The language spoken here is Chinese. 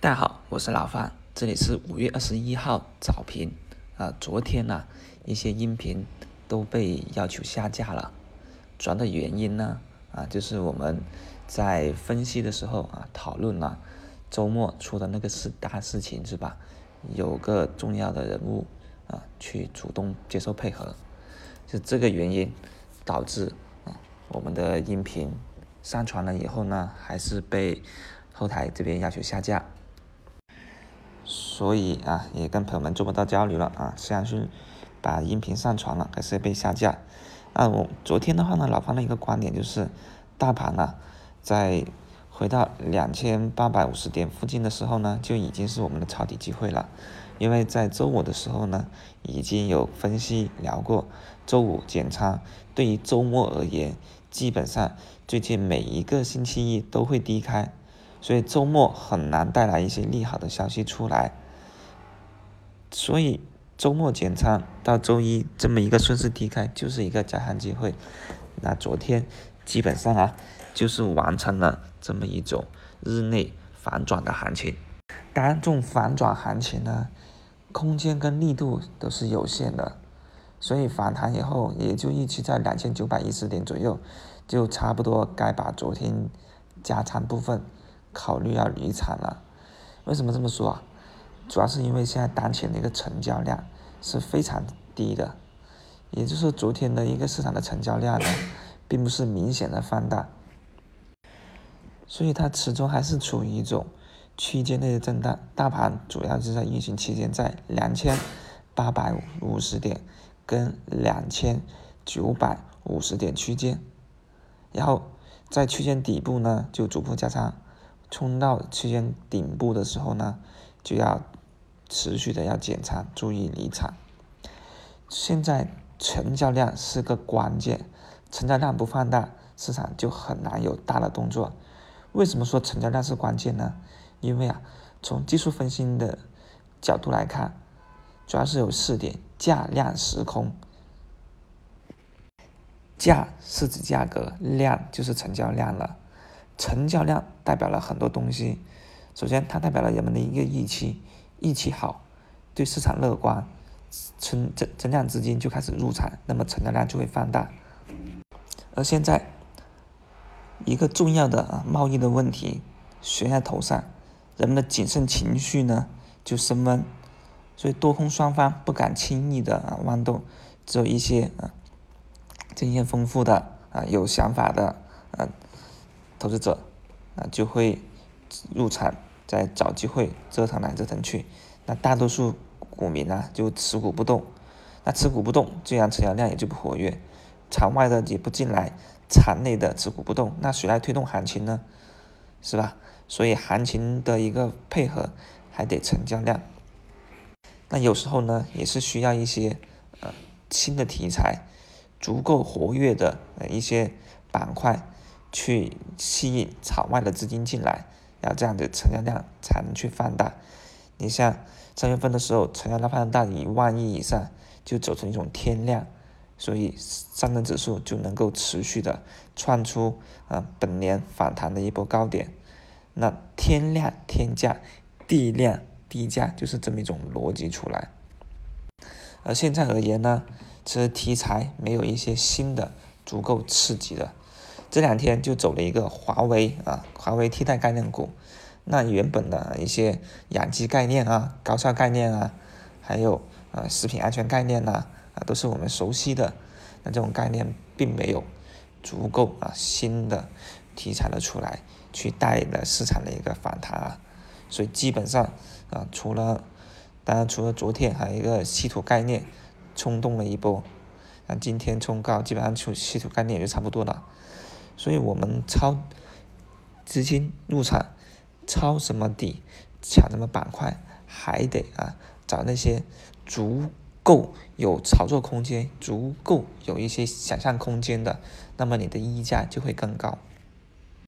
大家好，我是老范，这里是五月二十一号早评。啊，昨天呢，一些音频都被要求下架了。主要的原因呢，啊，就是我们在分析的时候啊，讨论了周末出的那个事大事情是吧？有个重要的人物啊，去主动接受配合，是这个原因导致啊，我们的音频上传了以后呢，还是被后台这边要求下架。所以啊，也跟朋友们做不到交流了啊。虽然是把音频上传了，可是被下架。那我昨天的话呢，老方的一个观点就是，大盘呢，在回到两千八百五十点附近的时候呢，就已经是我们的抄底机会了。因为在周五的时候呢，已经有分析聊过，周五减仓对于周末而言，基本上最近每一个星期一都会低开。所以周末很难带来一些利好的消息出来，所以周末减仓到周一这么一个顺势低开就是一个加仓机会。那昨天基本上啊，就是完成了这么一种日内反转的行情。当然，这种反转行情呢，空间跟力度都是有限的，所以反弹以后也就预期在两千九百一十点左右，就差不多该把昨天加仓部分。考虑要离场了，为什么这么说啊？主要是因为现在当前的一个成交量是非常低的，也就是昨天的一个市场的成交量呢，并不是明显的放大，所以它始终还是处于一种区间内的震荡。大盘主要是在运行期间在两千八百五十点跟两千九百五十点区间，然后在区间底部呢就逐步加仓。冲到区间顶部的时候呢，就要持续的要减仓，注意离场。现在成交量是个关键，成交量不放大，市场就很难有大的动作。为什么说成交量是关键呢？因为啊，从技术分析的角度来看，主要是有四点：价量时空。价是指价格，量就是成交量了。成交量代表了很多东西，首先它代表了人们的一个预期，预期好，对市场乐观，存增增量资金就开始入场，那么成交量就会放大。而现在一个重要的啊贸易的问题悬在头上，人们的谨慎情绪呢就升温，所以多空双方不敢轻易的啊妄动，只有一些啊经验丰富的啊有想法的啊。投资者啊就会入场，再找机会折腾来折腾去，那大多数股民呢就持股不动，那持股不动，自然成交量也就不活跃，场外的也不进来，场内的持股不动，那谁来推动行情呢？是吧？所以行情的一个配合还得成交量，那有时候呢也是需要一些呃新的题材，足够活跃的呃一些板块。去吸引场外的资金进来，然后这样的成交量才能去放大。你像三月份的时候，成交量放大一万亿以上，就走成一种天量，所以上证指数就能够持续的创出啊本年反弹的一波高点。那天量天价，地量地价，就是这么一种逻辑出来。而现在而言呢，其实题材没有一些新的足够刺激的。这两天就走了一个华为啊，华为替代概念股。那原本的一些养鸡概念啊、高效概念啊，还有啊食品安全概念呐，啊都是我们熟悉的。那这种概念并没有足够啊新的题材的出来，去带了市场的一个反弹啊。所以基本上啊，除了当然除了昨天还有一个稀土概念冲动了一波，那今天冲高，基本上出稀土概念也就差不多了。所以我们抄资金入场，抄什么底，抢什么板块，还得啊找那些足够有炒作空间、足够有一些想象空间的，那么你的溢价就会更高。